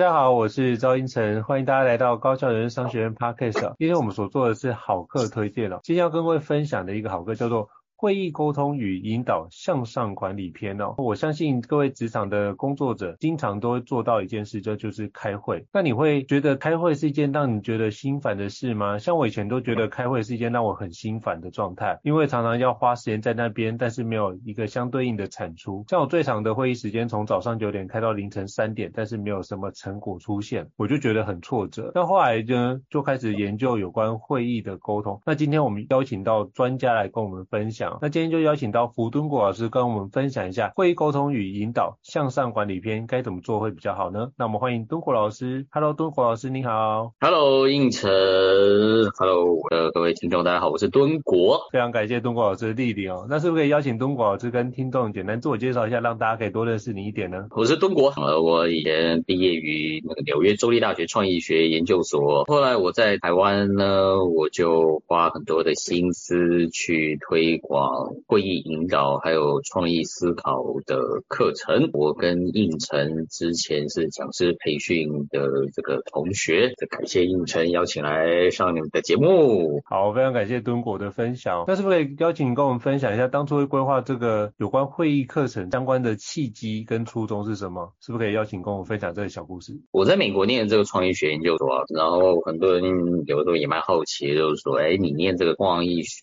大家好，我是赵英成，欢迎大家来到高校人商学院 Podcast。今天我们所做的是好课推荐了，今天要跟各位分享的一个好课叫做。会议沟通与引导向上管理篇哦，我相信各位职场的工作者经常都会做到一件事，这就是开会。那你会觉得开会是一件让你觉得心烦的事吗？像我以前都觉得开会是一件让我很心烦的状态，因为常常要花时间在那边，但是没有一个相对应的产出。像我最长的会议时间从早上九点开到凌晨三点，但是没有什么成果出现，我就觉得很挫折。那后来呢，就开始研究有关会议的沟通。那今天我们邀请到专家来跟我们分享。那今天就邀请到胡敦国老师跟我们分享一下会议沟通与引导向上管理篇该怎么做会比较好呢？那我们欢迎敦国老师。Hello，敦国老师你好。Hello，应成。Hello，呃，各位听众大家好，我是敦国。非常感谢敦国老师的莅临哦。那是不是可以邀请敦国老师跟听众简单自我介绍一下，让大家可以多认识你一点呢？我是敦国，呃，我以前毕业于那个纽约州立大学创意学研究所，后来我在台湾呢，我就花很多的心思去推广。会议引导还有创意思考的课程，我跟应成之前是讲师培训的这个同学，感谢应成邀请来上你们的节目。好，非常感谢敦国的分享。那是不是可以邀请你跟我们分享一下，当初会规划这个有关会议课程相关的契机跟初衷是什么？是不是可以邀请跟我们分享这个小故事？我在美国念这个创意学研究所啊，然后很多人有的时候也蛮好奇，就是说，哎，你念这个创意学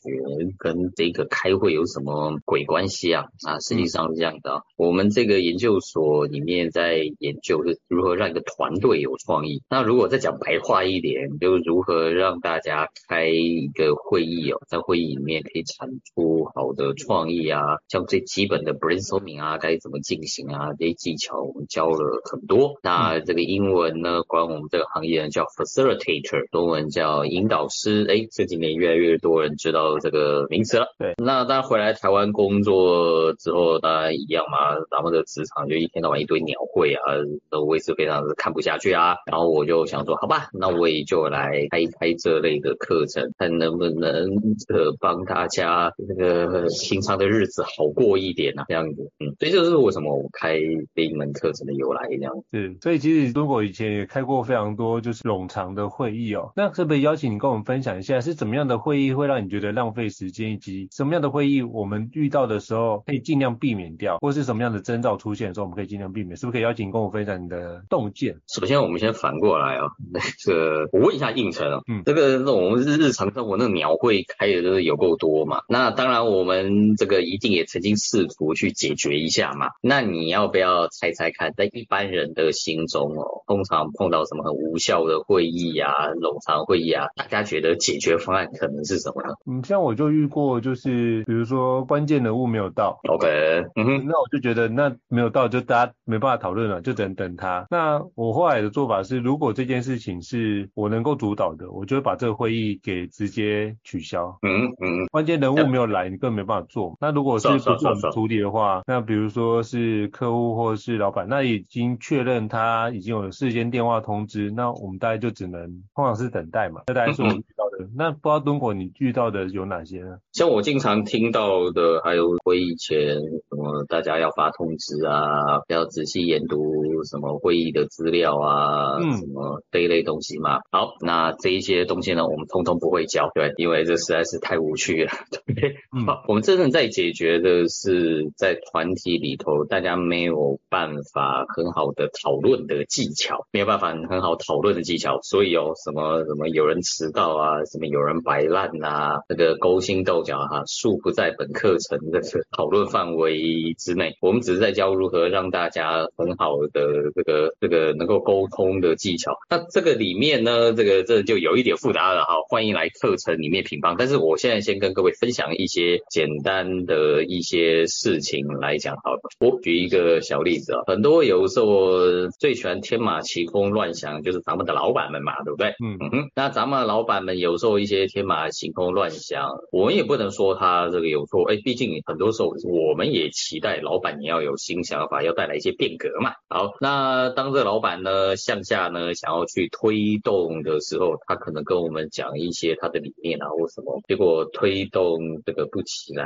跟这个开会有什么鬼关系啊？啊，实际上是这样的啊。我们这个研究所里面在研究是如何让一个团队有创意。那如果再讲白话一点，就是如何让大家开一个会议哦，在会议里面可以产出好的创意啊，像最基本的 brainstorming 啊，该怎么进行啊，这些技巧我们教了很多。那这个英文呢，关我们这个行业呢叫 facilitator，中文叫引导师。哎，这几年越来越多人知道这个名词了。对，那当然回来台湾。工作之后当然一样嘛，咱们的职场就一天到晚一堆鸟会啊，都我也是非常的看不下去啊。然后我就想说，好吧，那我也就来开一开这类的课程，看能不能这帮大家那个平常的日子好过一点啊，这样子。嗯，所以这就是为什么我开这一门课程的由来这样。是，所以其实敦国以前也开过非常多就是冗长的会议哦。那可不可以邀请你跟我们分享一下，是怎么样的会议会让你觉得浪费时间，以及什么样的会议我们遇到的时候可以尽量避免掉，或是什么样的征兆出现的时候，我们可以尽量避免，是不是可以邀请跟我分享你的洞见？首先，我们先反过来啊、哦，那个我问一下胤丞啊，嗯，这个那我们日常生活那个鸟会开的都是有够多嘛，那当然我们这个一定也曾经试图去解决一下嘛，那你要不要猜猜看，在一般人的心中哦，通常碰到什么很无效的会议啊、冗长会议啊，大家觉得解决方案可能是什么呢？嗯，像我就遇过，就是是比如说关键人物没有到，OK，嗯哼，那我就觉得那没有到就大家没办法讨论了，就等等他。那我后来的做法是，如果这件事情是我能够主导的，我就会把这个会议给直接取消。嗯嗯，关键人物没有来，你根本没办法做。那如果是不是我们处理的话，那比如说是客户或者是老板，那已经确认他已经有事先电话通知，那我们大概就只能通常是等待嘛。这大概是我们遇到的。那不知道敦果你遇到的有哪些呢？像我经常听到的，还有会议前什么大家要发通知啊，要仔细研读什么会议的资料啊，嗯，什么这一类东西嘛。好，那这一些东西呢，我们通通不会教，对，因为这实在是太无趣了。对，嗯，好，我们真正在解决的是在团体里头大家没有办法很好的讨论的技巧，没有办法很好讨论的技巧，所以有什么什么有人迟到啊，什么有人摆烂啊，那个勾心斗角哈，恕不在本课程的讨论范围之内。我们只是在教如何让大家很好的这个这个能够沟通的技巧。那这个里面呢，这个这就有一点复杂了哈。欢迎来课程里面品方。但是我现在先跟各位分享一些简单的一些事情来讲好了。我举一个小例子啊，很多有时候最喜欢天马行空乱想，就是咱们的老板们嘛，对不对？嗯嗯哼。那咱们老板们有时候一些天马行空乱想，我们也不能说他这个有错。哎，毕竟很多时候我们也期待老板也要有新想法，要带来一些变革嘛。好，那当这个老板呢向下呢想要去推动的时候，他可能跟我们讲一些他的理念啊或什么，结果推动这个不起来，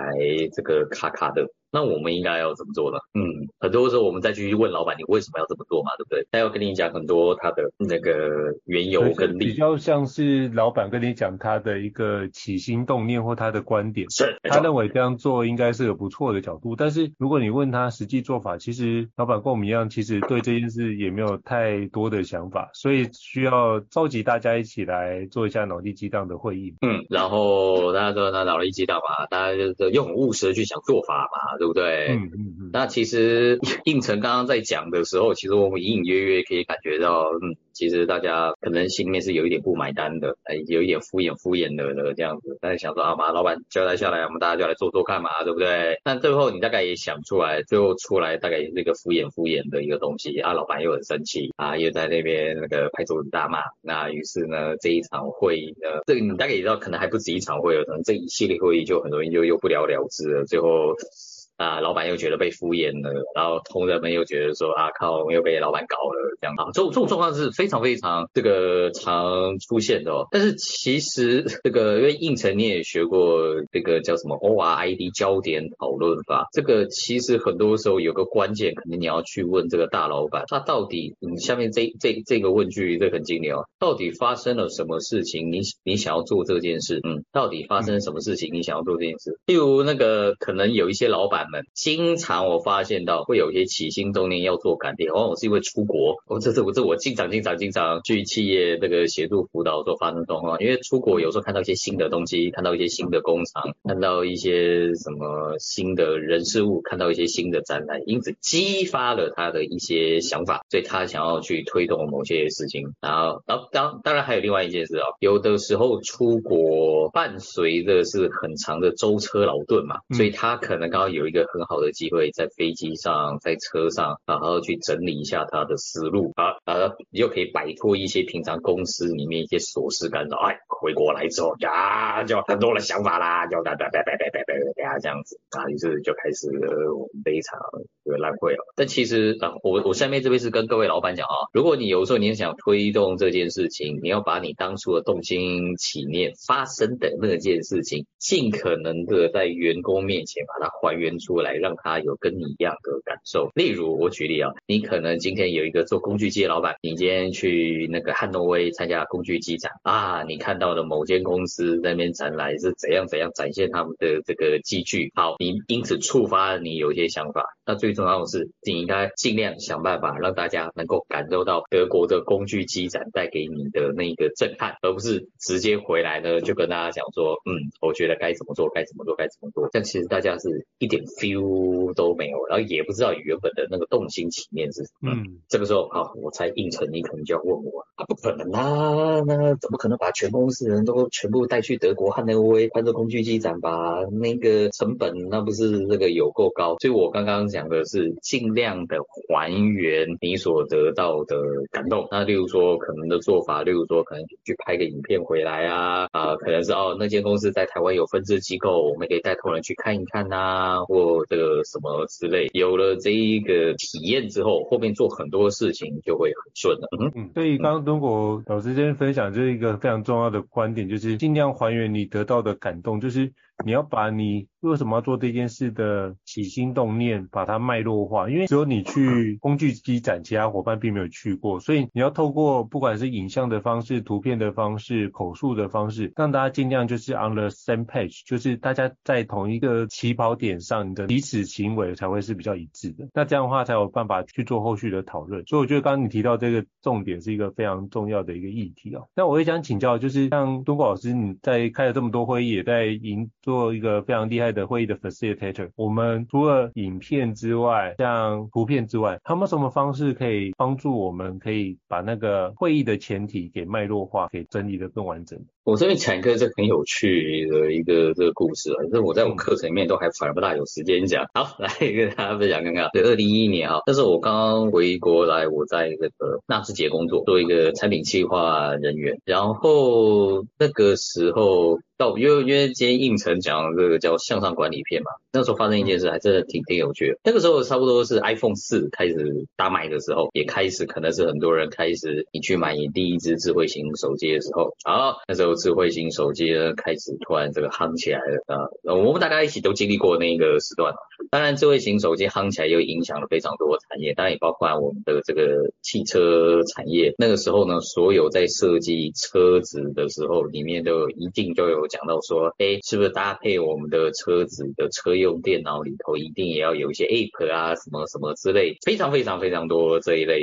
这个卡卡的。那我们应该要怎么做呢？嗯，很多时候我们再去问老板，你为什么要这么做嘛，对不对？他要跟你讲很多他的那个缘由跟理由，比较像是老板跟你讲他的一个起心动念或他的观点，是他认为这样做应该是有不错的角度。但是如果你问他实际做法，其实老板跟我们一样，其实对这件事也没有太多的想法，所以需要召集大家一起来做一下脑力激荡的会议。嗯，然后大家说那脑力激荡嘛，大家就是用很务实的去想做法嘛。对不对？嗯嗯嗯。那其实应成刚刚在讲的时候，其实我们隐隐约约可以感觉到，嗯。其实大家可能心里面是有一点不买单的，哎，有一点敷衍敷衍的的这样子，但是想说啊，马老板交代下来，我们大家就来做做看嘛，对不对？但最后你大概也想出来，最后出来大概也是一个敷衍敷衍的一个东西啊，老板又很生气啊，又在那边那个拍桌子大骂，那于是呢，这一场会议呢，这个你大概也知道，可能还不止一场会了，可能这一系列会议就很容易就又不了了之了，最后。啊，老板又觉得被敷衍了，然后同仁们又觉得说啊，靠，我又被老板搞了，这样啊，这种这种状况是非常非常这个常出现的哦。但是其实这个因为胤丞你也学过这个叫什么 ORID 焦点讨论法，这个其实很多时候有个关键，可能你要去问这个大老板，他到底你下面这这这个问句这很经典哦，到底发生了什么事情？你你想要做这件事，嗯，到底发生了什么事情？你想要做这件事？例如那个可能有一些老板。经常我发现到会有一些起心动念要做改变，往往是因为出国。我这这我这我经常经常经常去企业这个协助辅导所发生状况，因为出国有时候看到一些新的东西，看到一些新的工厂，看到一些什么新的人事物，看到一些新的展览，因此激发了他的一些想法，所以他想要去推动某些事情。然后，然后当当然还有另外一件事啊，有的时候出国伴随的是很长的舟车劳顿嘛，所以他可能刚好有一个。很好的机会，在飞机上，在车上，然后去整理一下他的思路，啊，呃，你就可以摆脱一些平常公司里面一些琐事干扰。哎，回国来之后，呀，就很多的想法啦，就叭叭叭叭叭叭叭这样子，啊，于是就开始了我们这一场这个烂会了。但其实啊，我我下面这边是跟各位老板讲啊，如果你有时候你想推动这件事情，你要把你当初的动心起念发生的那件事情，尽可能的在员工面前把它还原出。来让他有跟你一样的感受。例如我举例啊，你可能今天有一个做工具机的老板，你今天去那个汉诺威参加工具机展啊，你看到了某间公司那边展览是怎样怎样展现他们的这个机具，好，你因此触发了你有一些想法。那最重要的是，你应该尽量想办法让大家能够感受到德国的工具机展带给你的那个震撼，而不是直接回来呢就跟大家讲说，嗯，我觉得该怎么做，该怎么做，该怎么做。但其实大家是一点 feel 都没有，然后也不知道原本的那个动心起念是什么。嗯，这个时候，好，我猜应承你可能就要问我，啊，不可能啊，那怎么可能把全公司人都全部带去德国汉诺威看这工具机展吧？那个成本那不是那个有够高，所以我刚刚讲的是尽量的还原你所得到的感动。那例如说可能的做法，例如说可能去拍个影片回来啊，啊、呃，可能是哦那间公司在台湾有分支机构，我们可以带头人去看一看呐、啊，或这个什么之类。有了这一个体验之后，后面做很多事情就会很顺了。嗯嗯，所以刚刚敦果老师这边分享就是一个非常重要的观点，就是尽量还原你得到的感动，就是你要把你。为什么要做这件事的起心动念，把它脉络化？因为只有你去工具机展，其他伙伴并没有去过，所以你要透过不管是影像的方式、图片的方式、口述的方式，让大家尽量就是 on the same page，就是大家在同一个起跑点上，你的彼此行为才会是比较一致的。那这样的话才有办法去做后续的讨论。所以我觉得刚刚你提到这个重点是一个非常重要的一个议题哦。那我也想请教，就是像东果老师，你在开了这么多会议，也在营做做一个非常厉害的会议的 facilitator，我们除了影片之外，像图片之外，他们什么方式可以帮助我们，可以把那个会议的前提给脉络化，给整理得更完整？我这边讲一个这很有趣的一个这个故事啊，这是我在我们课程里面都还反而不大有时间讲。好，来跟大家分享看看。对，二零一一年啊，那时候我刚刚回国来，我在那个纳智捷工作，做一个产品企划人员。然后那个时候到，因为因为今天应承讲这个叫向上管理片嘛，那时候发生一件事还真的挺挺有趣的。那个时候差不多是 iPhone 四开始大卖的时候，也开始可能是很多人开始你去买你第一支智慧型手机的时候。好，那时候。智慧型手机呢，开始突然这个夯起来了啊！我们大家一起都经历过那个时段。当然，智慧型手机夯起来又影响了非常多产业，当然也包括我们的这个汽车产业。那个时候呢，所有在设计车子的时候，里面都一定都有讲到说，哎，是不是搭配我们的车子的车用电脑里头，一定也要有一些 App 啊，什么什么之类，非常非常非常多这一类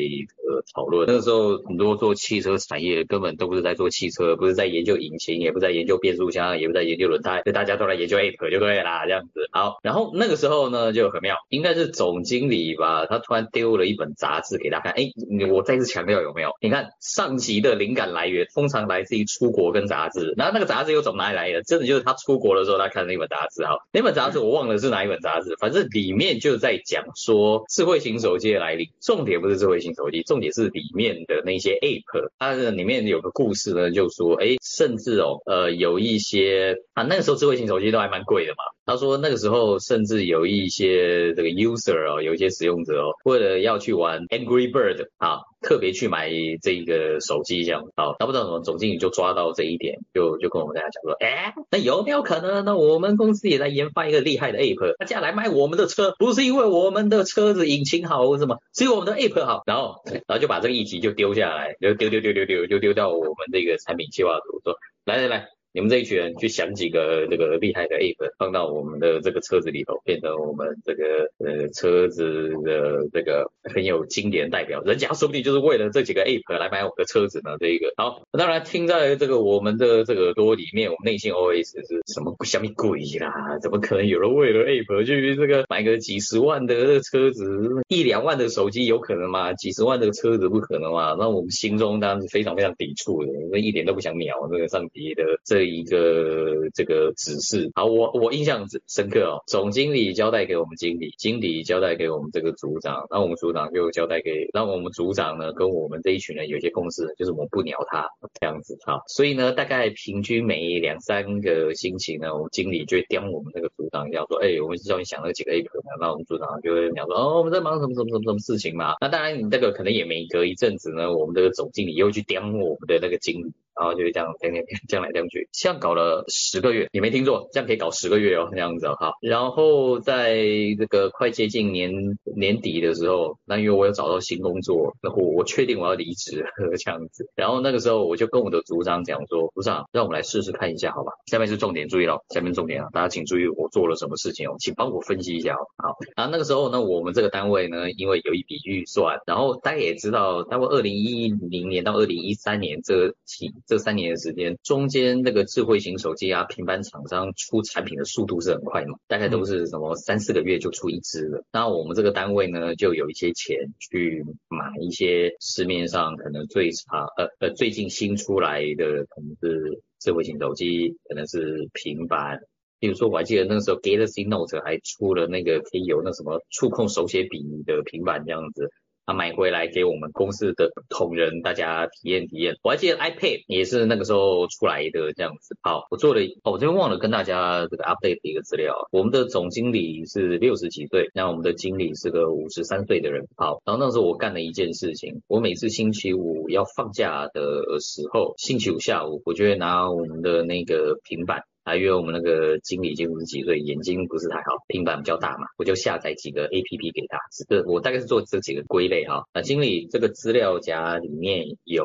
的讨论。那个时候，很多做汽车产业根本都不是在做汽车，不是在研究。引擎也不在研究变速箱，也不在研究轮胎，就大家都来研究 App 就对啦，这样子。好，然后那个时候呢就很妙，应该是总经理吧，他突然丢了一本杂志给大家看。哎，我再次强调有没有？你看上级的灵感来源通常来自于出国跟杂志，然后那个杂志又从哪里来的？真的就是他出国的时候他看的那本杂志。好，那本杂志我忘了是哪一本杂志，反正里面就在讲说智慧型手机的来临。重点不是智慧型手机，重点是里面的那些 App。它的里面有个故事呢，就说哎。甚至哦，呃，有一些啊，那个时候智慧型手机都还蛮贵的嘛。他说那个时候甚至有一些这个 user 哦，有一些使用者哦，为了要去玩 Angry Bird 啊，特别去买这个手机这样。好，那不知道怎么总经理就抓到这一点，就就跟我们大家讲说，哎，那有没有可能？那我们公司也在研发一个厉害的 app，大家来买我们的车，不是因为我们的车子引擎好，或什么，是因为我们的 app 好。然后，然后就把这个议题就丢下来，就丢丢丢丢丢，就丢到我们这个产品计划组说，来来来。你们这一群人去想几个这个厉害的 app 放到我们的这个车子里头，变成我们这个呃车子的这个很有经典代表。人家说不定就是为了这几个 app 来买我们的车子呢。这一个好，当然听在这个我们的这个耳朵里面，我们内心 OS 是什么鬼什么鬼啦？怎么可能有人为了 app 去这个买个几十万的车子，一两万的手机有可能吗？几十万的车子不可能吗？那我们心中当然是非常非常抵触的，因为一点都不想鸟这个上帝的这。这一个这个指示，好，我我印象深刻哦。总经理交代给我们经理，经理交代给我们这个组长，那我们组长就交代给，那我们组长呢跟我们这一群人有些共识，就是我们不鸟他这样子啊。所以呢，大概平均每两三个星期呢，我们经理就会刁我们那个组长，要说，哎，我们是叫你想那几个 app 呢，那我们组长就会讲说，哦，我们在忙什么什么什么什么事情嘛。那当然，你这个可能也没隔一阵子呢，我们这个总经理又去刁我们的那个经理。然后就是这样，这样 这样来这样去，这样搞了十个月，你没听错，这样可以搞十个月哦，这样子哈。然后在这个快接近年年底的时候，那因为我有找到新工作，那我我确定我要离职了这样子。然后那个时候我就跟我的组长讲说，组长，让我们来试试看一下，好吧？下面是重点，注意了，下面重点啊，大家请注意我做了什么事情哦，请帮我分析一下哦。好，然后那个时候呢，我们这个单位呢，因为有一笔预算，然后大家也知道，大概二零一零年到二零一三年这期。这三年的时间，中间那个智慧型手机啊，平板厂商出产品的速度是很快嘛，大概都是什么三四个月就出一支了。那我们这个单位呢，就有一些钱去买一些市面上可能最差呃呃最近新出来的，可能是智慧型手机，可能是平板。比如说我还记得那个时候 Galaxy Note 还出了那个可以有那什么触控手写笔的平板这样子。他买回来给我们公司的同仁大家体验体验。我还记得 iPad 也是那个时候出来的这样子。好，我做了，哦，我这边忘了跟大家这个 update 一个资料。我们的总经理是六十几岁，那我们的经理是个五十三岁的人。好，然后那时候我干了一件事情，我每次星期五要放假的时候，星期五下午，我就会拿我们的那个平板。啊，因为我们那个经理，已经五十几岁，眼睛不是太好，平板比较大嘛，我就下载几个 APP 给他。这个我大概是做这几个归类哈。那经理这个资料夹里面有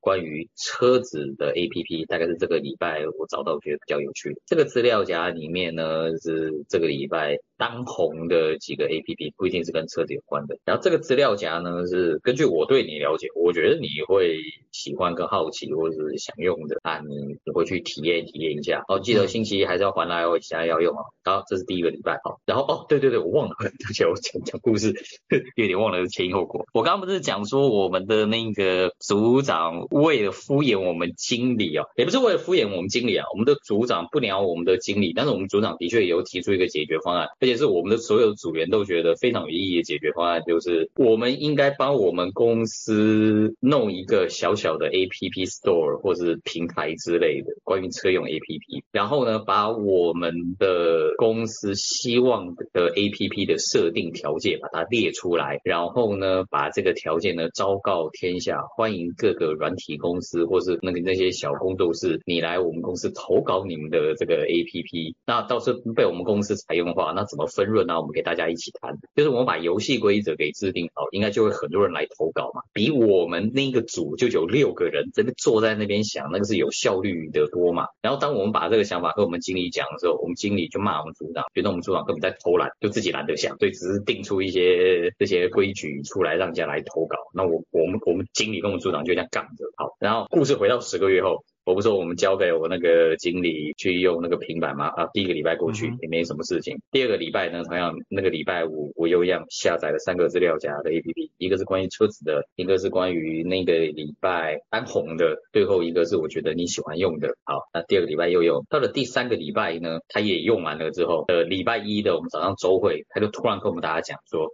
关于车子的 APP，大概是这个礼拜我找到觉得比较有趣的。这个资料夹里面呢是这个礼拜当红的几个 APP，不一定是跟车子有关的。然后这个资料夹呢是根据我对你了解，我觉得你会喜欢跟好奇或者是想用的，啊，你回去体验体验一下。哦，记得。星期一还是要还来哦，现在要用哦。好，这是第一个礼拜，好，然后哦，对对对，我忘了，而且我讲讲故事，有点忘了前因后果。我刚刚不是讲说我们的那个组长为了敷衍我们经理哦，也不是为了敷衍我们经理啊，我们的组长不鸟我们的经理，但是我们组长的确有提出一个解决方案，而且是我们的所有组员都觉得非常有意义的解决方案，就是我们应该帮我们公司弄一个小小的 APP Store 或是平台之类的，关于车用 APP，然后。然后呢，把我们的公司希望的 APP 的设定条件把它列出来，然后呢，把这个条件呢昭告天下，欢迎各个软体公司或是那个那些小工作室，你来我们公司投稿你们的这个 APP。那到时候被我们公司采用的话，那怎么分润呢？我们给大家一起谈。就是我们把游戏规则给制定好，应该就会很多人来投稿嘛。比我们那个组就有六个人真的坐在那边想，那个是有效率的多嘛。然后当我们把这个想法和我们经理讲的时候，我们经理就骂我们组长，觉得我们组长根本在偷懒，就自己懒得想，所以只是定出一些这些规矩出来让人家来投稿。那我我们我们经理跟我们组长就这样杠着。好，然后故事回到十个月后。我不说，我们交给我那个经理去用那个平板吗？啊，第一个礼拜过去也没什么事情。第二个礼拜呢，同样那个礼拜五我又一样下载了三个资料夹的 APP，一个是关于车子的，一个是关于那个礼拜安红的，最后一个是我觉得你喜欢用的。好，那第二个礼拜又用，到了第三个礼拜呢，他也用完了之后，呃，礼拜一的我们早上周会，他就突然跟我们大家讲说。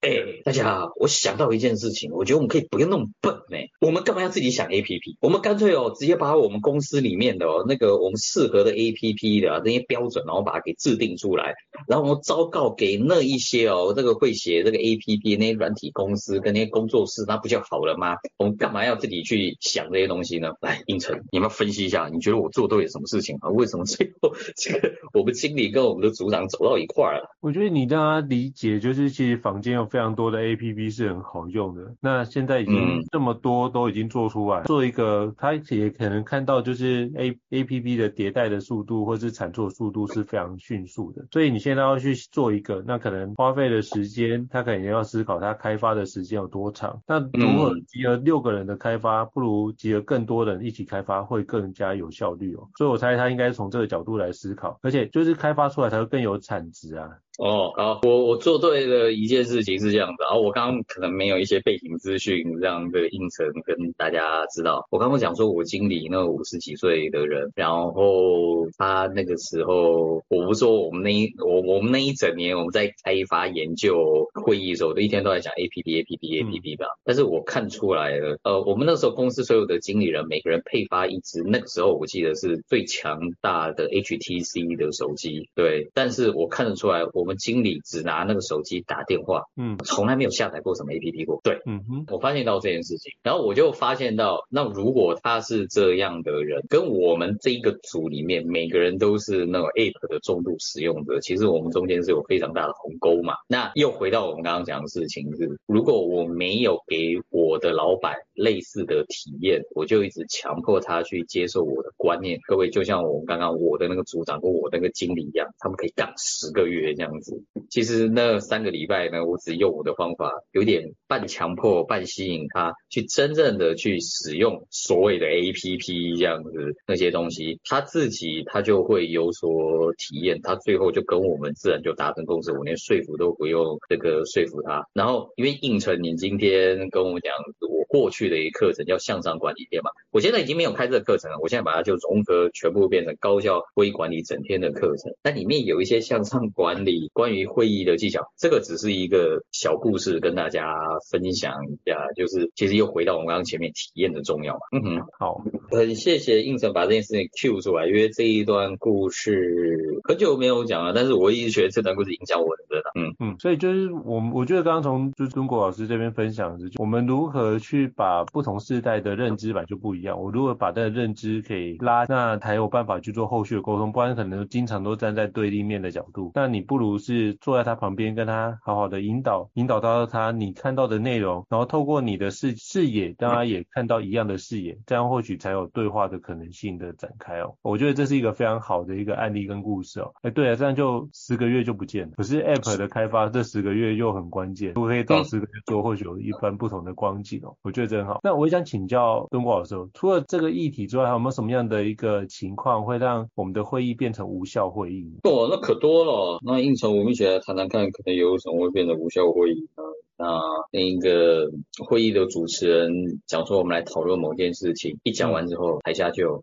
哎、大家好，我想到一件事情，我觉得我们可以不用那么笨呢。我们干嘛要自己想 APP？我们干脆哦，直接把我们公司里面的哦那个我们适合的 APP 的那些标准，然后把它给制定出来，然后我们昭告给那一些哦这个会写这个 APP 那些软体公司跟那些工作室，那不就好了吗？我们干嘛要自己去想这些东西呢？来，应成，你们分析一下，你觉得我做对了什么事情啊？为什么最后这个我们经理跟我们的组长走到一块儿了？我觉得你让他理解，就是其实房间有。非常多的 APP 是很好用的，那现在已经这么多都已经做出来，做一个他也可能看到就是 A APP 的迭代的速度或是产出速度是非常迅速的，所以你现在要去做一个，那可能花费的时间，他可能要思考他开发的时间有多长，那如果集合六个人的开发，不如集合更多人一起开发会更加有效率哦，所以我猜他应该是从这个角度来思考，而且就是开发出来才会更有产值啊。哦，好，我我做对了一件事情是这样的，然后我刚刚可能没有一些背景资讯让这个应承跟大家知道。我刚刚讲说我经理那五十几岁的人，然后他那个时候，我不说我们那一我我们那一整年我们在开发研究会议的时候，都一天都在讲 APP APP APP 吧。但是我看出来了，呃，我们那时候公司所有的经理人每个人配发一支，那个时候我记得是最强大的 HTC 的手机，对。但是我看得出来我们。经理只拿那个手机打电话，嗯，从来没有下载过什么 APP 过。对，嗯哼，我发现到这件事情，然后我就发现到，那如果他是这样的人，跟我们这一个组里面每个人都是那种 App 的重度使用者，其实我们中间是有非常大的鸿沟嘛。那又回到我们刚刚讲的事情是，如果我没有给我的老板类似的体验，我就一直强迫他去接受我的观念。各位就像我们刚刚我的那个组长跟我那个经理一样，他们可以干十个月这样。样子其实那三个礼拜呢，我只用我的方法，有点半强迫、半吸引他去真正的去使用所谓的 APP 这样子那些东西，他自己他就会有所体验，他最后就跟我们自然就达成共识，我连说服都不用这个说服他。然后因为胤丞，你今天跟我讲，我过去的一个课程叫向上管理篇嘛。我现在已经没有开这个课程了，我现在把它就融合全部变成高效会议管理整天的课程。那里面有一些向上管理关于会议的技巧，这个只是一个小故事跟大家分享一下，就是其实又回到我们刚刚前面体验的重要嘛。嗯哼，好，很谢谢应成把这件事情 cue 出来，因为这一段故事很久没有讲了，但是我一直觉得这段故事影响我很大。嗯嗯，所以就是我我觉得刚刚从就是敦国老师这边分享的是，我们如何去把不同世代的认知吧就不一样，我如果把这个认知给拉，那才有办法去做后续的沟通，不然可能经常都站在对立面的角度。那你不如是坐在他旁边，跟他好好的引导，引导到他你看到的内容，然后透过你的视视野，让他也看到一样的视野，这样或许才有对话的可能性的展开哦。我觉得这是一个非常好的一个案例跟故事哦。哎，对啊，这样就十个月就不见了。可是 App 的开发这十个月又很关键，如果可以早十个月做，或许有一番不同的光景哦。我觉得真好。那我也想请教敦国老师，除了这个议题之外，还有没有什么样的一个情况会让我们的会议变成无效会议？哦，那可多了。那应酬，我们一起来谈谈看，可能有什么会变成无效会议呢？那那个会议的主持人讲说，我们来讨论某件事情，一讲完之后，台下就。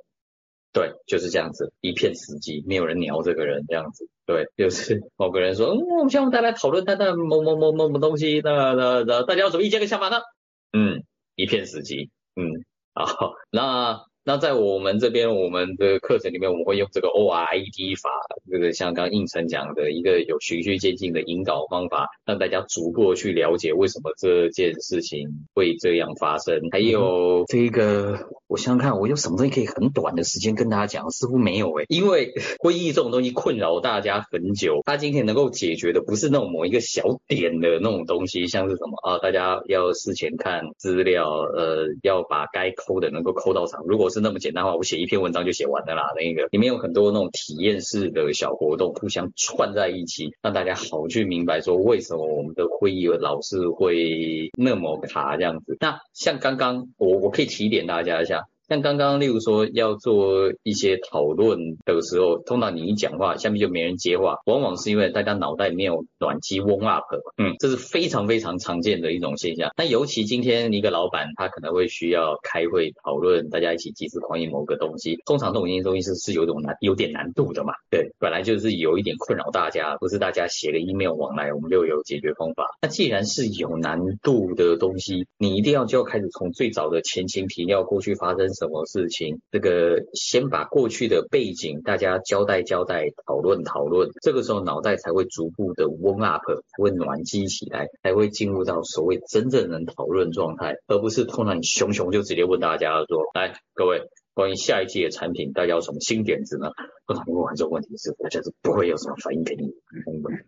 对，就是这样子，一片死寂，没有人鸟这个人，这样子。对，就是某个人说，嗯，我们希望大家讨论他的某某某某某东西，那那那大家有什么意见跟想法呢？嗯，一片死寂。嗯，好，那。那在我们这边，我们的课程里面，我们会用这个 ORID 法，这个像刚刚胤丞讲的一个有循序渐进的引导方法，让大家逐步去了解为什么这件事情会这样发生。还有这个，我想想看，我有什么东西可以很短的时间跟大家讲？似乎没有诶，因为会议这种东西困扰大家很久，他今天能够解决的不是那种某一个小点的那种东西，像是什么啊，大家要事前看资料，呃，要把该抠的能够抠到场，如果是。是那么简单的话，我写一篇文章就写完的啦。那个里面有很多那种体验式的小活动，互相串在一起，让大家好去明白说为什么我们的会议老是会那么卡这样子。那像刚刚我我可以提点大家一下。像刚刚，例如说要做一些讨论的时候，通常你一讲话，下面就没人接话，往往是因为大家脑袋没有暖机 warm up，嗯，这是非常非常常见的一种现象。那尤其今天一个老板，他可能会需要开会讨论，大家一起集思广益某个东西，通常这种东西是是有种难有点难度的嘛，对，本来就是有一点困扰大家，不是大家写个 email 往来，我们就有解决方法。那既然是有难度的东西，你一定要就要开始从最早的前情提要过去发生。什么事情？这个先把过去的背景大家交代交代，讨论讨论，这个时候脑袋才会逐步的 warm up，才会暖机起来，才会进入到所谓真正能讨论状态，而不是突然熊熊就直接问大家说：来，各位。关于下一季的产品，大家有什么新点子呢？不然问完这个问题是，大家是不会有什么反应给你，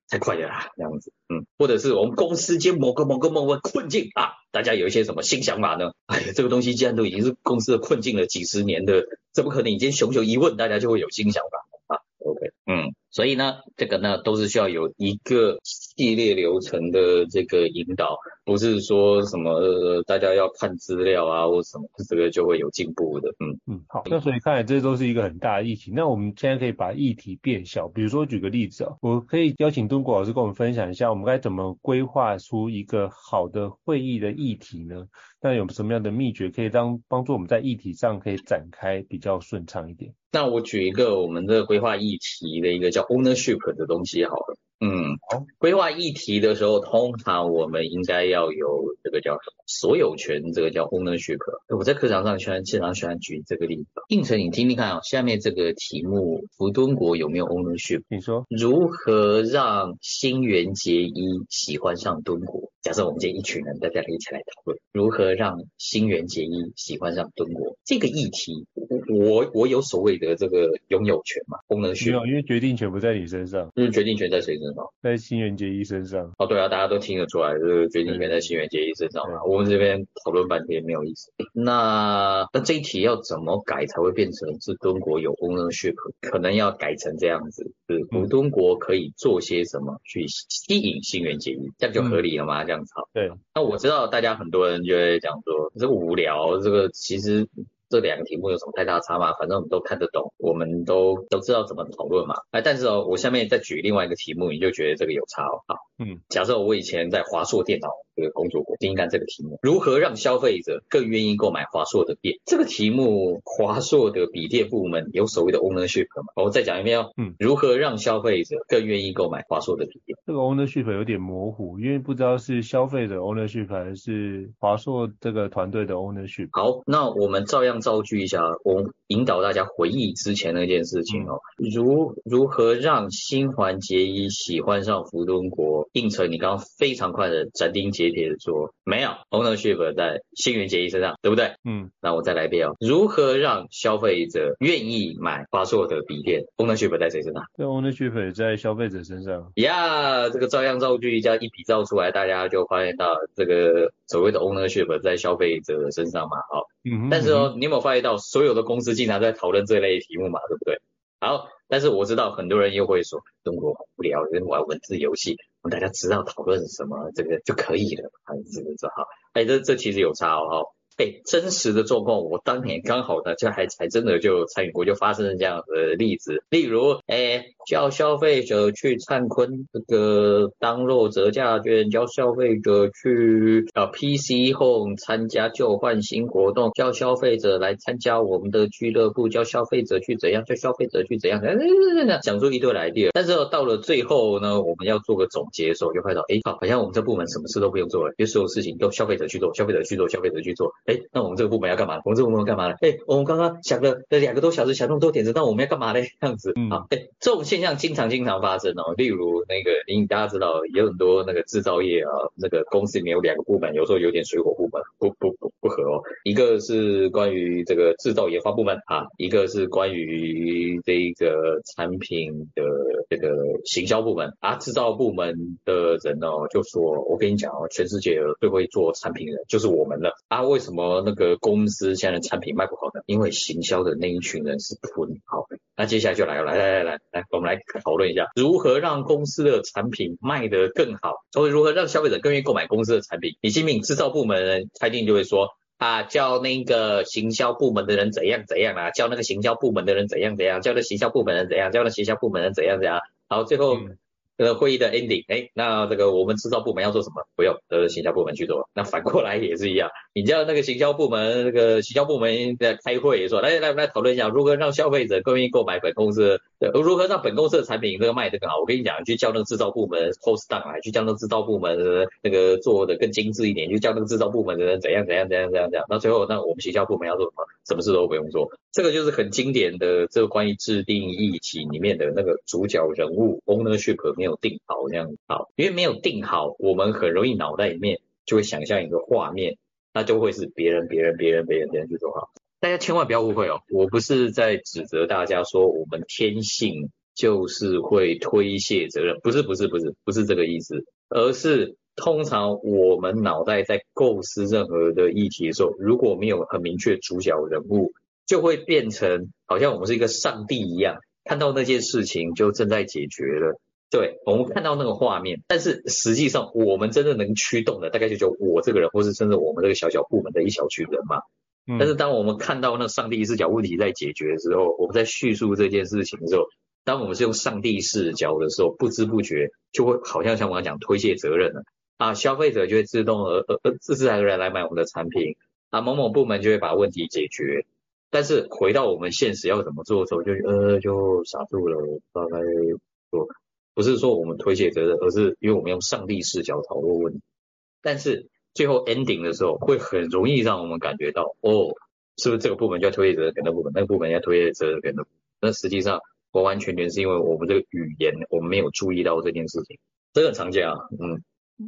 太快了啦，这样子，嗯，或者是我们公司间某个某个某个困境啊，大家有一些什么新想法呢？哎呀，这个东西既然都已经是公司的困境了几十年的，怎么可能已经熊熊一问，大家就会有新想法啊？OK，嗯，所以呢，这个呢都是需要有一个系列流程的这个引导。不是说什么、呃、大家要看资料啊，或什么，这个就会有进步的。嗯嗯，好，那所以看来这都是一个很大的议题。那我们现在可以把议题变小，比如说举个例子啊，我可以邀请敦国老师跟我们分享一下，我们该怎么规划出一个好的会议的议题呢？那有什么样的秘诀可以让帮助我们在议题上可以展开比较顺畅一点？那我举一个我们的规划议题的一个叫 ownership 的东西好了。嗯，好，规划议题的时候，通常我们应该要有这个叫什么所有权，这个叫 ownership。我在课堂上喜欢经常喜欢举这个例子。应成，你听听看啊，下面这个题目，福敦国有没有 ownership？你说，如何让新垣结衣喜欢上敦国？假设我们今天一群人，大家一起来讨论，如何让新垣结衣喜欢上敦国这个议题。我我有所谓的这个拥有权嘛？ownership？没有，因为决定权不在你身上。就是决定权在谁身上？在新垣结衣身上。哦，对啊，大家都听得出来，就是决定权在新垣结衣身上嘛。我们这边讨论半天没有意思。那那这一题要怎么改才会变成是敦国有 ownership？可能要改成这样子：是古敦国可以做些什么去吸引新垣结衣？这样就合理了吗？嗯、这样子好。对。那我知道大家很多人就会讲说，这个无聊，这个其实。这两个题目有什么太大差吗？反正我们都看得懂，我们都都知道怎么讨论嘛。哎，但是哦，我下面再举另外一个题目，你就觉得这个有差哦。好，嗯，假设我以前在华硕电脑这个工作过。听听看这个题目：如何让消费者更愿意购买华硕的电？这个题目，华硕的笔电部门有所谓的 ownership 吗？我再讲一遍哦。嗯，如何让消费者更愿意购买华硕的笔电？这个 ownership 有点模糊，因为不知道是消费者 ownership 还是华硕这个团队的 ownership。好，那我们照样造句一下，我引导大家回忆之前那件事情哦。嗯、如如何让新环结衣喜欢上福敦国？应成你刚刚非常快的斩钉截铁的说，没有 ownership 在新垣结衣身上，对不对？嗯，那我再来一遍哦。如何让消费者愿意买华硕的笔电？ownership 在谁身上？这 ownership 在消费者身上。呀，yeah, 这个照样造句，这样一比照出来，大家就发现到这个所谓的 ownership 在消费者身上嘛。好，嗯哼，但是哦，你有没有发现到所有的公司经常在讨论这类题目嘛？对不对？好，但是我知道很多人又会说，中国无聊，因为玩文字游戏，我们大家知道讨论什么，这个就可以了，还是这个好？哎，这这其实有差哦。哎，真实的状况，我当年刚好呢，就还还真的就参与过，就发生了这样的例子。例如，哎，叫消费者去灿坤这个当肉折价券，叫消费者去啊 PC Home 参加旧换新活动，叫消费者来参加我们的俱乐部，叫消费者去怎样，叫消费者去怎样，讲出一堆来的。但是到了最后呢，我们要做个总结的时候，就看到，哎，好像我们这部门什么事都不用做了，因为所有事情都消费者去做，消费者去做，消费者去做。哎，那我们这个部门要干嘛？我们这个部门要干嘛呢？哎，我们刚刚想了两个多小时，想那么多点子，那我们要干嘛呢？这样子，嗯，好，哎，这种现象经常经常发生哦。例如那个，因为大家知道有很多那个制造业啊，那个公司里面有两个部门，有时候有点水火部门，不不不不合哦。一个是关于这个制造研发部门啊，一个是关于这个产品的这个行销部门啊。制造部门的人哦，就说，我跟你讲哦，全世界最会做产品的人就是我们了啊。为什么？么那个公司现在产品卖不好的？因为行销的那一群人是吞。好，那接下来就来了，来来来来，我们来讨论一下如何让公司的产品卖得更好，或者如何让消费者更愿意购买公司的产品。你信不信？制造部门的人一定就会说啊，叫那个行销部门的人怎样怎样啊，叫那个行销部门的人怎样怎样，叫那行销部门人怎样，叫那行销部门人怎样怎样。好，最后。这个会议的 ending，哎，那这个我们制造部门要做什么？不用，都呃，行销部门去做。那反过来也是一样，你叫那个行销部门，那个行销部门在开会说，来来，来讨论一下如何让消费者更愿意购买本公司的，如何让本公司的产品这个卖得更好。我跟你讲，去叫那个制造部门 post down 来，去叫那个制造部门那个做的更精致一点，去叫那个制造部门的人怎样怎样怎样怎样怎样。那最后，那我们行销部门要做什么？什么事都不用做。这个就是很经典的这个关于制定议题里面的那个主角人物 ownership 没有定好那样好，因为没有定好，我们很容易脑袋里面就会想象一个画面，那就会是别人别人别人别人别人去做好。大家千万不要误会哦，我不是在指责大家说我们天性就是会推卸责任，不是不是不是不是这个意思，而是通常我们脑袋在构思任何的议题的时候，如果没有很明确主角人物。就会变成好像我们是一个上帝一样，看到那件事情就正在解决了。对，我们看到那个画面，但是实际上我们真的能驱动的，大概就就我这个人，或是甚至我们这个小小部门的一小群人嘛。但是当我们看到那上帝视角问题在解决的时候，我们在叙述这件事情的时候，当我们是用上帝视角的时候，不知不觉就会好像像我刚刚讲推卸责任了啊，消费者就会自动而而而自自然而然来买我们的产品啊，某某部门就会把问题解决。但是回到我们现实要怎么做的时候，就呃就傻住了，大概说不是说我们推卸责任，而是因为我们用上帝视角讨论问题。但是最后 ending 的时候，会很容易让我们感觉到，哦，是不是这个部门就要推卸责任给那部门，那个部门要推卸责任给那部门？那实际上完完全全是因为我们这个语言，我们没有注意到这件事情，这个很常见啊，嗯。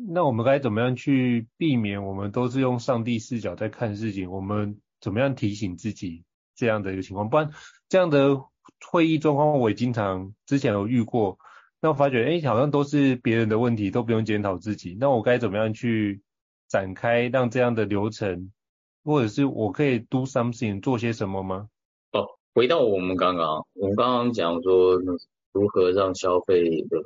那我们该怎么样去避免我们都是用上帝视角在看事情？我们怎么样提醒自己？这样的一个情况，不然这样的会议状况我也经常之前有遇过，那我发觉哎，好像都是别人的问题，都不用检讨自己。那我该怎么样去展开让这样的流程，或者是我可以 do something 做些什么吗？哦，回到我们刚刚，我们刚刚讲说如何让消费的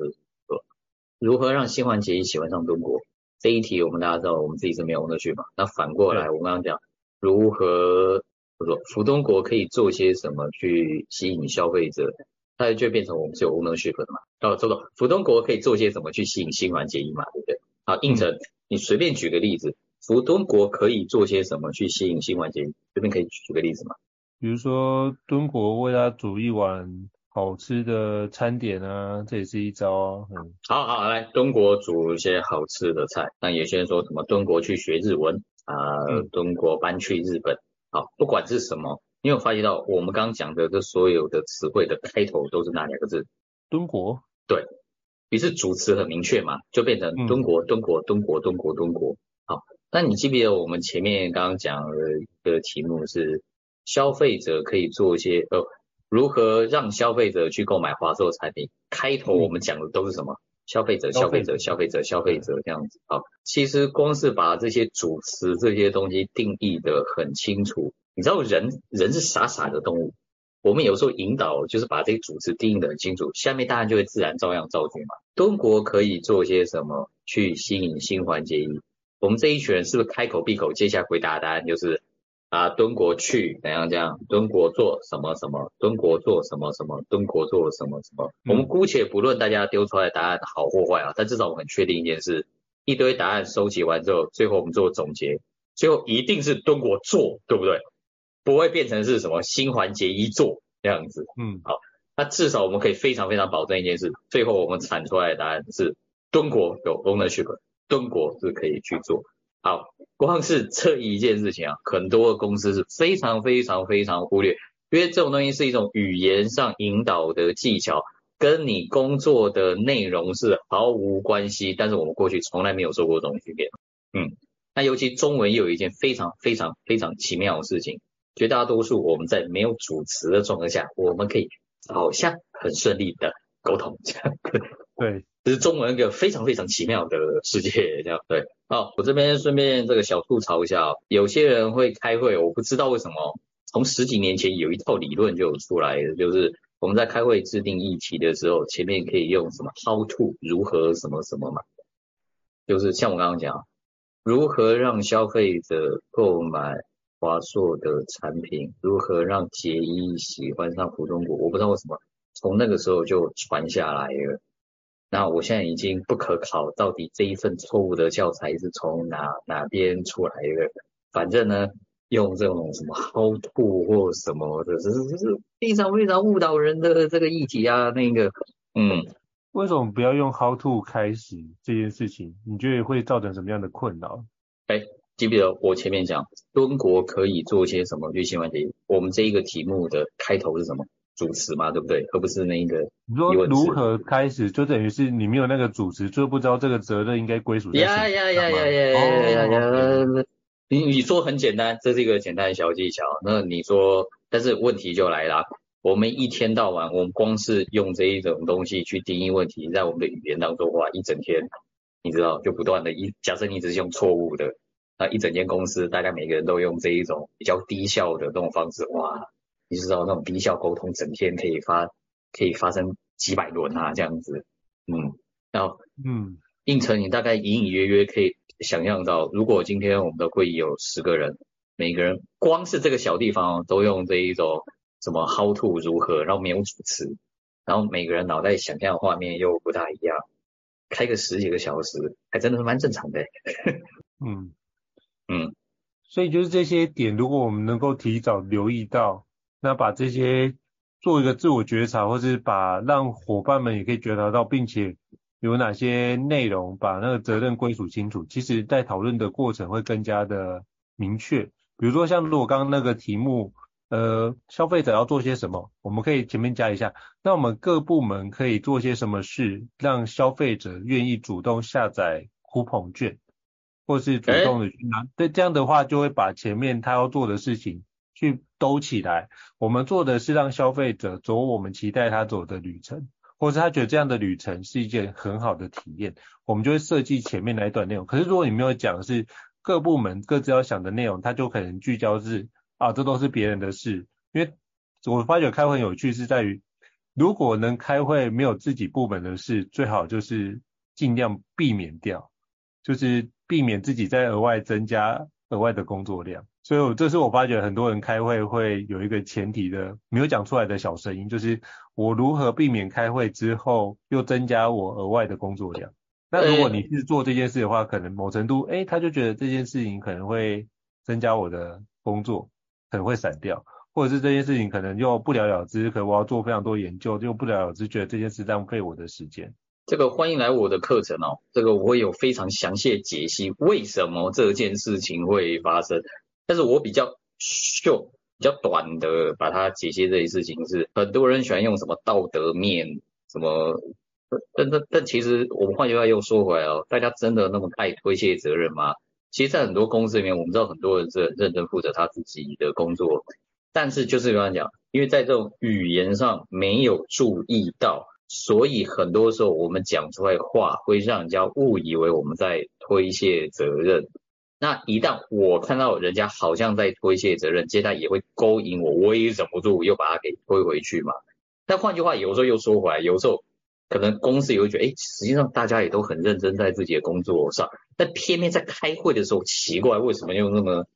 如何让新环节喜欢上中国这一题，我们大家知道我们自己是没有 ownership 嘛？那反过来，我刚刚讲如何。不说福中国可以做些什么去吸引消费者，它就变成我们是有 ownership 的嘛。哦，说到福东国可以做些什么去吸引新环结衣嘛，对不对？好，应成，你随便举个例子，福东国可以做些什么去吸引新环节？这边可以举个例子吗？比如说敦国为他煮一碗好吃的餐点啊，这也是一招啊。嗯，好好来，敦国煮一些好吃的菜。那有些人说什么敦国去学日文啊，呃嗯、敦国搬去日本。好，不管是什么，你有发现到我们刚刚讲的这所有的词汇的开头都是哪两个字？敦国。对，于是主词很明确嘛，就变成敦国、敦国、敦国、敦国、敦国。好，那你记不记得我们前面刚刚讲的一个题目是？消费者可以做一些呃，如何让消费者去购买华硕产品？开头我们讲的都是什么？嗯、消费者，消费者，消费者，消费者这样子。好，其实光是把这些主词这些东西定义得很清楚，你知道人人是傻傻的动物，我们有时候引导就是把这些主词定义得很清楚，下面答案就会自然照样造句嘛。敦国可以做些什么去吸引新环结衣？我们这一群人是不是开口闭口，接下来回答的答案就是？啊，敦国去怎样怎样？敦国做什么什么？敦国做什么什么？敦国做什么什么？嗯、我们姑且不论大家丢出来的答案好或坏啊，但至少我们很确定一件事：一堆答案收集完之后，最后我们做总结，最后一定是敦国做，对不对？不会变成是什么新环节一做这样子。嗯，好，那至少我们可以非常非常保证一件事：最后我们产出来的答案是敦国有 ownership，敦国是可以去做。好，光是这一件事情啊，很多的公司是非常非常非常忽略，因为这种东西是一种语言上引导的技巧，跟你工作的内容是毫无关系。但是我们过去从来没有做过这种区别。嗯，那尤其中文又有一件非常非常非常奇妙的事情，绝大多数我们在没有主持的状况下，我们可以好像很顺利的沟通。这样对。这是中文一个非常非常奇妙的世界，这样对。好，我这边顺便这个小吐槽一下，有些人会开会，我不知道为什么，从十几年前有一套理论就有出来的，就是我们在开会制定议题的时候，前面可以用什么 how to 如何什么什么嘛，就是像我刚刚讲，如何让消费者购买华硕的产品，如何让结衣喜欢上胡中国，我不知道为什么从那个时候就传下来了。那我现在已经不可考，到底这一份错误的教材是从哪哪边出来的？反正呢，用这种什么 how to 或什么的，这是这是非常非常误导人的这个议题啊。那个，嗯，为什么不要用 how to 开始这件事情？你觉得会造成什么样的困扰？哎，记不记得我前面讲敦国可以做些什么预芯问题？我们这一个题目的开头是什么？主持嘛，对不对？而不是那一个。你说如何开始，就等于是你没有那个主持，就不知道这个责任应该归属谁。呀呀呀呀呀呀呀！你你说很简单，这是一个简单的小技巧。那你说，但是问题就来了，我们一天到晚，我们光是用这一种东西去定义问题，在我们的语言当中哇，一整天，你知道，就不断的一，假设你只是用错误的，那一整间公司，大家每个人都用这一种比较低效的这种方式，哇。你知道那种低效沟通，整天可以发，可以发生几百轮啊，这样子，嗯，然后，嗯，应成你大概隐隐约约可以想象到，如果今天我们的会议有十个人，每个人光是这个小地方都用这一种什么 how to 如何，然后没有主持，然后每个人脑袋想象的画面又不大一样，开个十几个小时，还真的是蛮正常的，嗯嗯，所以就是这些点，如果我们能够提早留意到。那把这些做一个自我觉察，或是把让伙伴们也可以觉察到，并且有哪些内容，把那个责任归属清楚。其实，在讨论的过程会更加的明确。比如说，像如果刚刚那个题目，呃，消费者要做些什么，我们可以前面加一下。那我们各部门可以做些什么事，让消费者愿意主动下载 coupon 券，或是主动的去拿。对，这样的话就会把前面他要做的事情。去兜起来，我们做的是让消费者走我们期待他走的旅程，或是他觉得这样的旅程是一件很好的体验，我们就会设计前面那一段内容。可是如果你没有讲的是各部门各自要想的内容，他就可能聚焦是啊，这都是别人的事。因为我发觉开会很有趣是在于，如果能开会没有自己部门的事，最好就是尽量避免掉，就是避免自己再额外增加额外的工作量。所以，这是我发觉很多人开会会有一个前提的没有讲出来的小声音，就是我如何避免开会之后又增加我额外的工作量。那如果你是做这件事的话，可能某程度，哎，他就觉得这件事情可能会增加我的工作，可能会散掉，或者是这件事情可能又不了了之，可能我要做非常多研究，就不了了之，觉得这件事浪费我的时间。这个欢迎来我的课程哦，这个我会有非常详细的解析为什么这件事情会发生，但是我比较 short 比较短的把它解析这些事情是，很多人喜欢用什么道德面什么。但但但其实我们换句话又说回来哦，大家真的那么爱推卸责任吗？其实，在很多公司里面，我们知道很多人是很认真负责他自己的工作，但是就是刚才讲，因为在这种语言上没有注意到，所以很多时候我们讲出来话会让人家误以为我们在推卸责任。那一旦我看到人家好像在推卸责任，接下来也会勾引我，我也忍不住又把它给推回去嘛。但换句话，有时候又说回来，有时候。可能公司也会觉得，哎，实际上大家也都很认真在自己的工作上，但偏偏在开会的时候，奇怪为什么又那么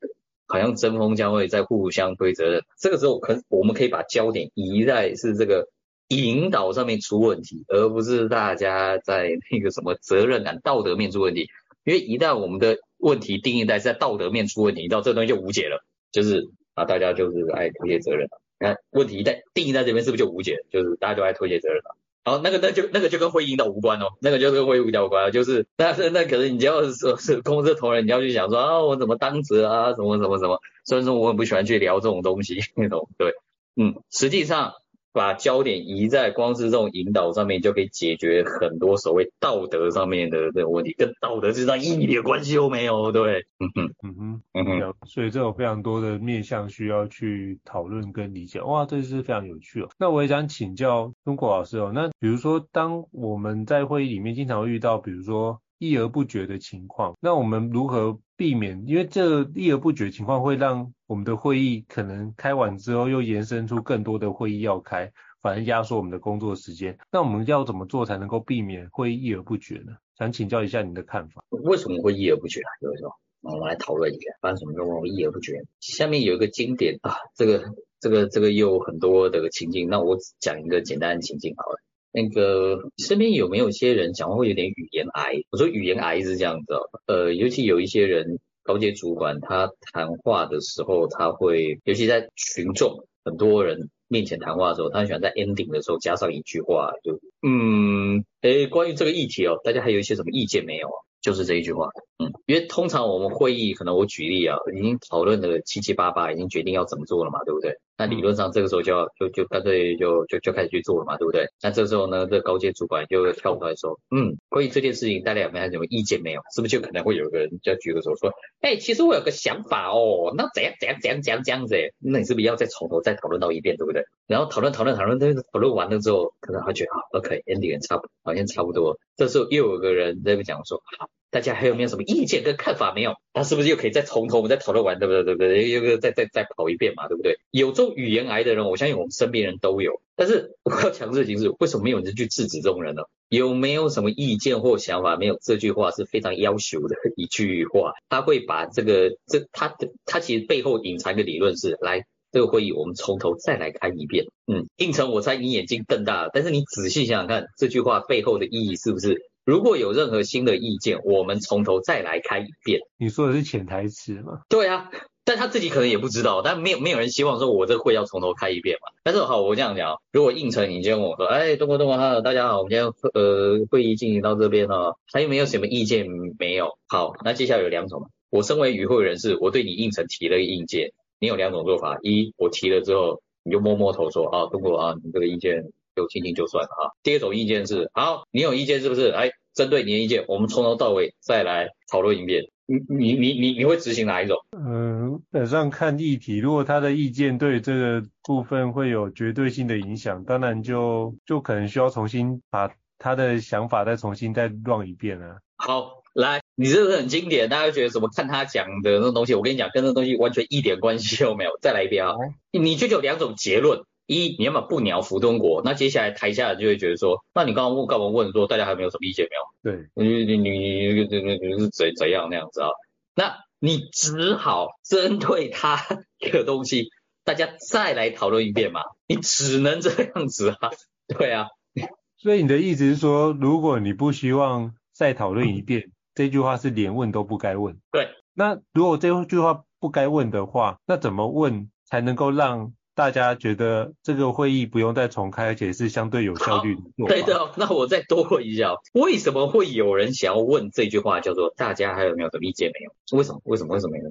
好像针锋相对，在互相推责任？这个时候，可我们可以把焦点移在是这个引导上面出问题，而不是大家在那个什么责任感、道德面出问题。因为一旦我们的问题定义在在道德面出问题，你知道这个东西就无解了，就是啊，大家就是爱推卸责任了。你看问题一旦定义在这边，是不是就无解？就是大家就爱推卸责任了。好，那个那就那个就跟会引导无关哦，那个就跟会议引导无关，就是那那可能你就要说是公司同仁，你要去想说啊，我怎么当责啊，什么什么什么，虽然说我很不喜欢去聊这种东西那种，对，嗯，实际上。把焦点移在光是这种引导上面，就可以解决很多所谓道德上面的这种问题，跟道德之上一点关系都没有，对，嗯哼，嗯哼，嗯哼，所以这有非常多的面向需要去讨论跟理解，哇，这是非常有趣哦。那我也想请教中国老师哦，那比如说当我们在会议里面经常会遇到，比如说。议而不决的情况，那我们如何避免？因为这议而不决情况会让我们的会议可能开完之后又延伸出更多的会议要开，反而压缩我们的工作时间。那我们要怎么做才能够避免会议议而不决呢？想请教一下您的看法。为什么会议而不决啊？有时候我们来讨论一下，发生什么状况会议而不决？下面有一个经典啊，这个这个这个又有很多的情境，那我讲一个简单的情境好了。那个身边有没有一些人讲话会有点语言癌？我说语言癌是这样子哦，呃，尤其有一些人高阶主管，他谈话的时候，他会，尤其在群众很多人面前谈话的时候，他喜欢在 ending 的时候加上一句话，就嗯，诶，关于这个议题哦，大家还有一些什么意见没有？就是这一句话，嗯，因为通常我们会议可能我举例啊，已经讨论的七七八八，已经决定要怎么做了嘛，对不对？那理论上这个时候就要就就干脆就就就开始去做了嘛，对不对？那这时候呢，这高阶主管就跳出来说，嗯，关于这件事情大家有没有什么意见没有？是不是就可能会有一个人就举个手说，哎，其实我有个想法哦，那怎样怎样怎样怎样这样子？那你是不是要再从头再讨论到一遍，对不对？然后讨论讨论讨论，这个讨论完了之后，可能他觉得啊，OK，ending 差不好像差不多。这时候又有个人在那边讲说，好。大家还有没有什么意见跟看法没有？他是不是又可以再从头我们再讨论完，对不对？对不对？又再再再跑一遍嘛，对不对？有这种语言癌的人，我相信我们身边人都有。但是我要强制的是，为什么没有人去制止这种人呢？有没有什么意见或想法没有？这句话是非常要求的一句话，他会把这个这他的他其实背后隐藏的理论是，来这个会议我们从头再来看一遍。嗯，应承我猜你眼睛瞪大了，但是你仔细想想看，这句话背后的意义是不是？如果有任何新的意见，我们从头再来开一遍。你说的是潜台词吗？对啊，但他自己可能也不知道，但没有没有人希望说我这个会要从头开一遍嘛。但是好，我这样讲，如果应承你今天跟我说，哎，东哥东哥哈，大家好，我们今天呃会议进行到这边了，还有没有什么意见没有？好，那接下来有两种，我身为与会人士，我对你应承提了一个意见，你有两种做法，一我提了之后，你就摸摸头说啊，东哥啊，你这个意见。就听听就算了啊。第二种意见是，好，你有意见是不是？哎，针对你的意见，我们从头到尾再来讨论一遍。你你你你你会执行哪一种？嗯，本上看议题，如果他的意见对这个部分会有绝对性的影响，当然就就可能需要重新把他的想法再重新再 run 一遍了。好，来，你这是很经典，大家觉得怎么？看他讲的那东西，我跟你讲，跟那东西完全一点关系都没有。再来一遍啊，你就有两种结论。一，你要么不鸟福中国，那接下来台下就会觉得说，那你刚刚问干嘛问说大家还没有什么意见没有？对，你你你你你你是怎怎样那样子啊？那你只好针对他个东西，大家再来讨论一遍嘛，你只能这样子啊，对啊。所以你的意思是说，如果你不希望再讨论一遍，这句话是连问都不该问。对，那如果这句话不该问的话，那怎么问才能够让大家觉得这个会议不用再重开，而且是相对有效率的？对的，那我再多问一下，为什么会有人想要问这句话，叫做大家还有没有什么意见没有？为什么？为什么？为什么没有？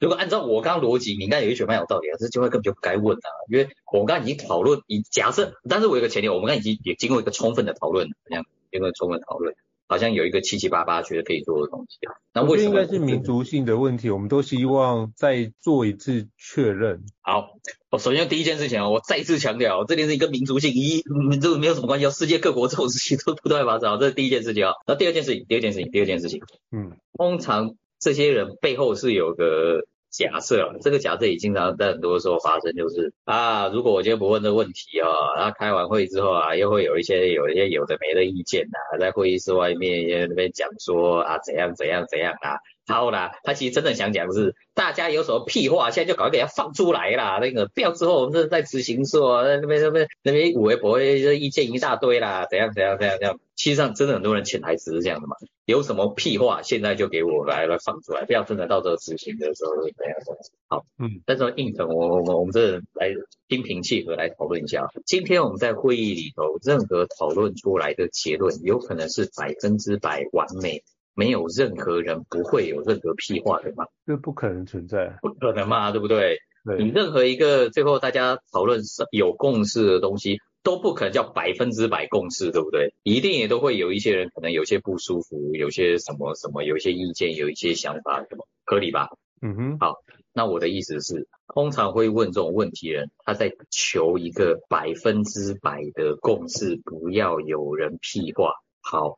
如果按照我刚刚逻辑，你应该有一句蛮有道理啊，这句话根本就不该问啊，因为我刚刚已经讨论，以假设，但是我有个前提，我们刚刚已经也经过一个充分的讨论，这样经过充分讨论。好像有一个七七八八觉得可以做的东西啊，那为什么？应该是民族性的问题，我们都希望再做一次确认。好，我首先第一件事情啊，我再次强调，这件事情跟民族性一这个没有什么关系，世界各国这种事情都不断发生，这是第一件事情啊。那第二件事情，第二件事情，第二件事情，嗯，通常这些人背后是有个。假设，这个假设也经常在很多时候发生，就是啊，如果我今天不问这个问题啊，然后开完会之后啊，又会有一些有一些有的没的意见呐、啊，在会议室外面也那边讲说啊，怎样怎样怎样啊。好啦，他其实真的想讲的是，大家有什么屁话，现在就赶快给他放出来啦。那个不要之后我们这在执行说，那边那边那边五位博会这意见一大堆啦，怎样怎样怎样怎样。其实上真的很多人潜台词是这样的嘛，有什么屁话，现在就给我来来放出来，不要真的到时候执行的时候怎样怎样。好，嗯，但是应承我我们我们这来心平气和来讨论一下。今天我们在会议里头，任何讨论出来的结论，有可能是百分之百完美。没有任何人不会有任何屁话的嘛？这不可能存在，不可能嘛，对不对？对。你任何一个最后大家讨论有共识的东西，都不可能叫百分之百共识，对不对？一定也都会有一些人可能有些不舒服，有些什么什么，有一些意见，有一些想法，什么合理吧？嗯哼。好，那我的意思是，通常会问这种问题的人，他在求一个百分之百的共识，不要有人屁话。好。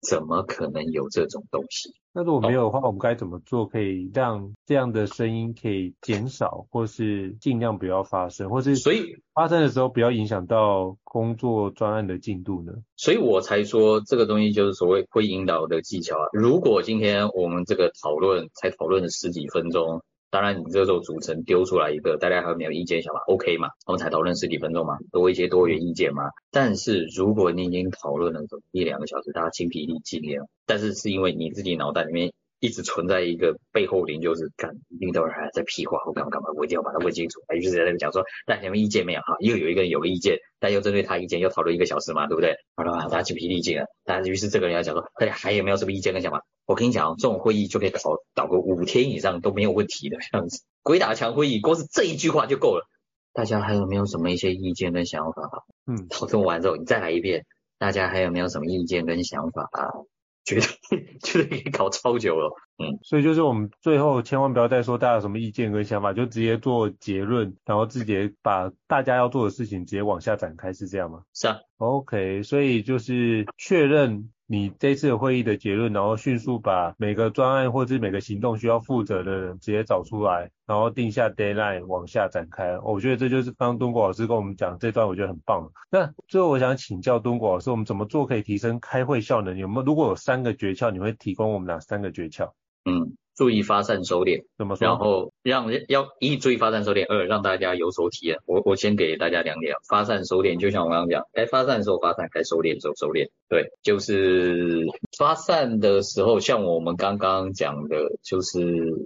怎么可能有这种东西？那如果没有的话，我们该怎么做可以让这样的声音可以减少，或是尽量不要发生，或是所以发生的时候不要影响到工作专案的进度呢？所以我才说这个东西就是所谓会引导的技巧啊。如果今天我们这个讨论才讨论了十几分钟。当然，你这时候组成丢出来一个，大家还有没有意见想法？OK 嘛？我们才讨论十几分钟嘛，多一些多元意见嘛。但是如果你已经讨论了一两个小时，大家精疲力尽了，但是是因为你自己脑袋里面。一直存在一个背后灵，就是干一定都有人在屁话，我干嘛干嘛，我一定要把它问清楚。于是在那边讲说，大家有没有意见没有？哈，又有一个人有个意见，但又针对他意见又讨论一个小时嘛，对不对？好了，大家精疲力尽了，大家于是这个人要讲说，大家还有没有什么意见跟想法？我跟你讲，这种会议就可以搞搞个五天以上都没有问题的这样子。鬼打墙会议，光是这一句话就够了。大家还有没有什么一些意见跟想法？嗯，讨论完之后你再来一遍，大家还有没有什么意见跟想法？觉得 觉得可以搞超久了，嗯，所以就是我们最后千万不要再说大家有什么意见跟想法，就直接做结论，然后直接把大家要做的事情直接往下展开，是这样吗？是啊，OK，所以就是确认。你这次会议的结论，然后迅速把每个专案或者每个行动需要负责的人直接找出来，然后定下 deadline 往下展开。我觉得这就是刚刚敦国老师跟我们讲这段，我觉得很棒。那最后我想请教敦国老师，我们怎么做可以提升开会效能？有没有？如果有三个诀窍，你会提供我们哪三个诀窍？嗯。注意发散收敛，怎么说？然后让要一注意发散收敛，二让大家有所体验。我我先给大家两点，发散收敛，就像我刚刚讲，该发散的时候发散，该收敛的时候收敛。对，就是发散的时候，像我们刚刚讲的，就是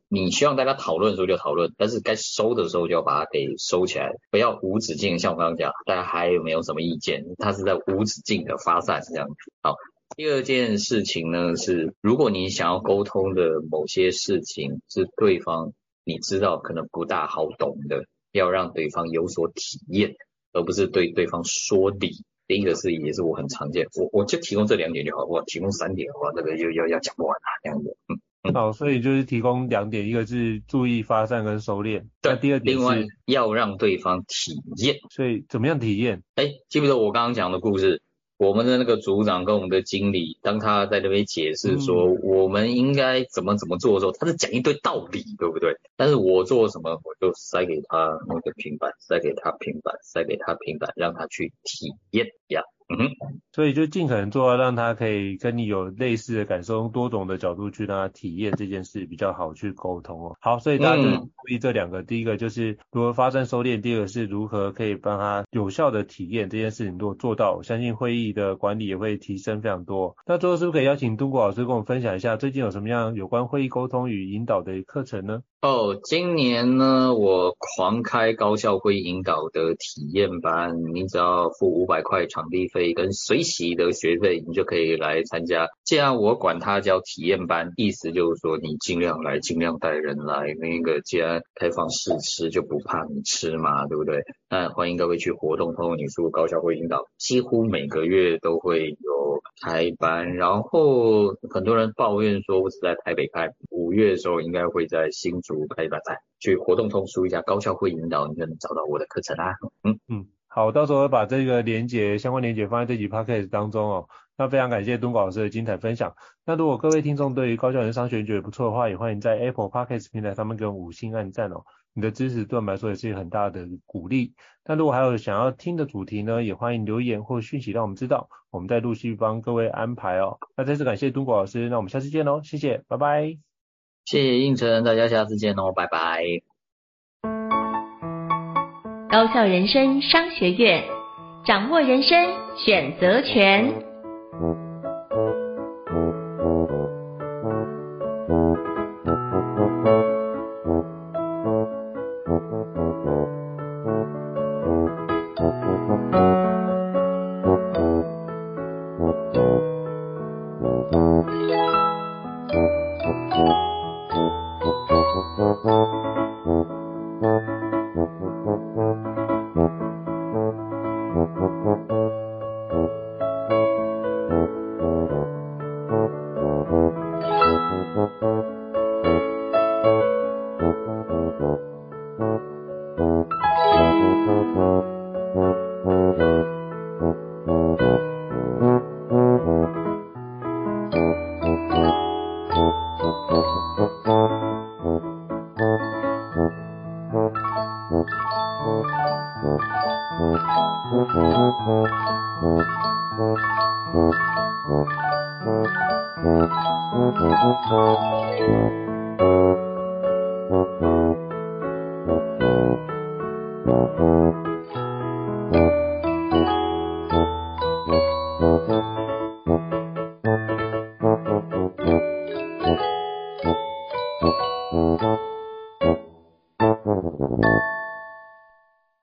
你希望大家讨论的时候就讨论，但是该收的时候就要把它给收起来，不要无止境。像我刚刚讲，大家还有没有什么意见？它是在无止境的发散这样子。好。第二件事情呢是，如果你想要沟通的某些事情是对方你知道可能不大好懂的，要让对方有所体验，而不是对对方说理。第一个是也是我很常见，我我就提供这两点就好，我提供三点的话，那个就要要讲不完啊这样子。嗯嗯。好，所以就是提供两点，一个是注意发散跟收敛。对。第二点是另外要让对方体验。所以怎么样体验？哎，记不记得我刚刚讲的故事？我们的那个组长跟我们的经理，当他在那边解释说我们应该怎么怎么做的时候，他是讲一堆道理，对不对？但是我做什么，我就塞给他那个平板，塞给他平板，塞给他平板，让他去体验呀。嗯哼，所以就尽可能做到让他可以跟你有类似的感受，用多种的角度去让他体验这件事比较好去沟通哦。好，所以大家就注意这两个，嗯、第一个就是如何发生收敛，第二个是如何可以帮他有效的体验这件事情。如果做到，我相信会议的管理也会提升非常多。那最后是不是可以邀请敦国老师跟我们分享一下，最近有什么样有关会议沟通与引导的课程呢？哦，今年呢，我狂开高校会引导的体验班，你只要付五百块场地费跟随喜的学费，你就可以来参加。既然我管它叫体验班，意思就是说你尽量来，尽量带人来。那个既然开放试吃，就不怕你吃嘛，对不对？那欢迎各位去活动通你输高校会引导，几乎每个月都会有开班。然后很多人抱怨说，我只在台北开，五月的时候应该会在新竹。开班在去活动通输一下高效会引导，你就能找到我的课程啦。嗯嗯，好，到时候把这个连接相关连接放在这集 podcast 当中哦。那非常感谢东国老师的精彩分享。那如果各位听众对于高校人商学院觉得不错的话，也欢迎在 Apple Podcast 平台上面给我们五星按赞哦。你的支持对我们来说也是一个很大的鼓励。那如果还有想要听的主题呢，也欢迎留言或讯息让我们知道，我们再陆续帮各位安排哦。那再次感谢东国老师，那我们下次见喽，谢谢，拜拜。谢谢应成，大家下次见哦，拜拜。高校人生商学院，掌握人生选择权。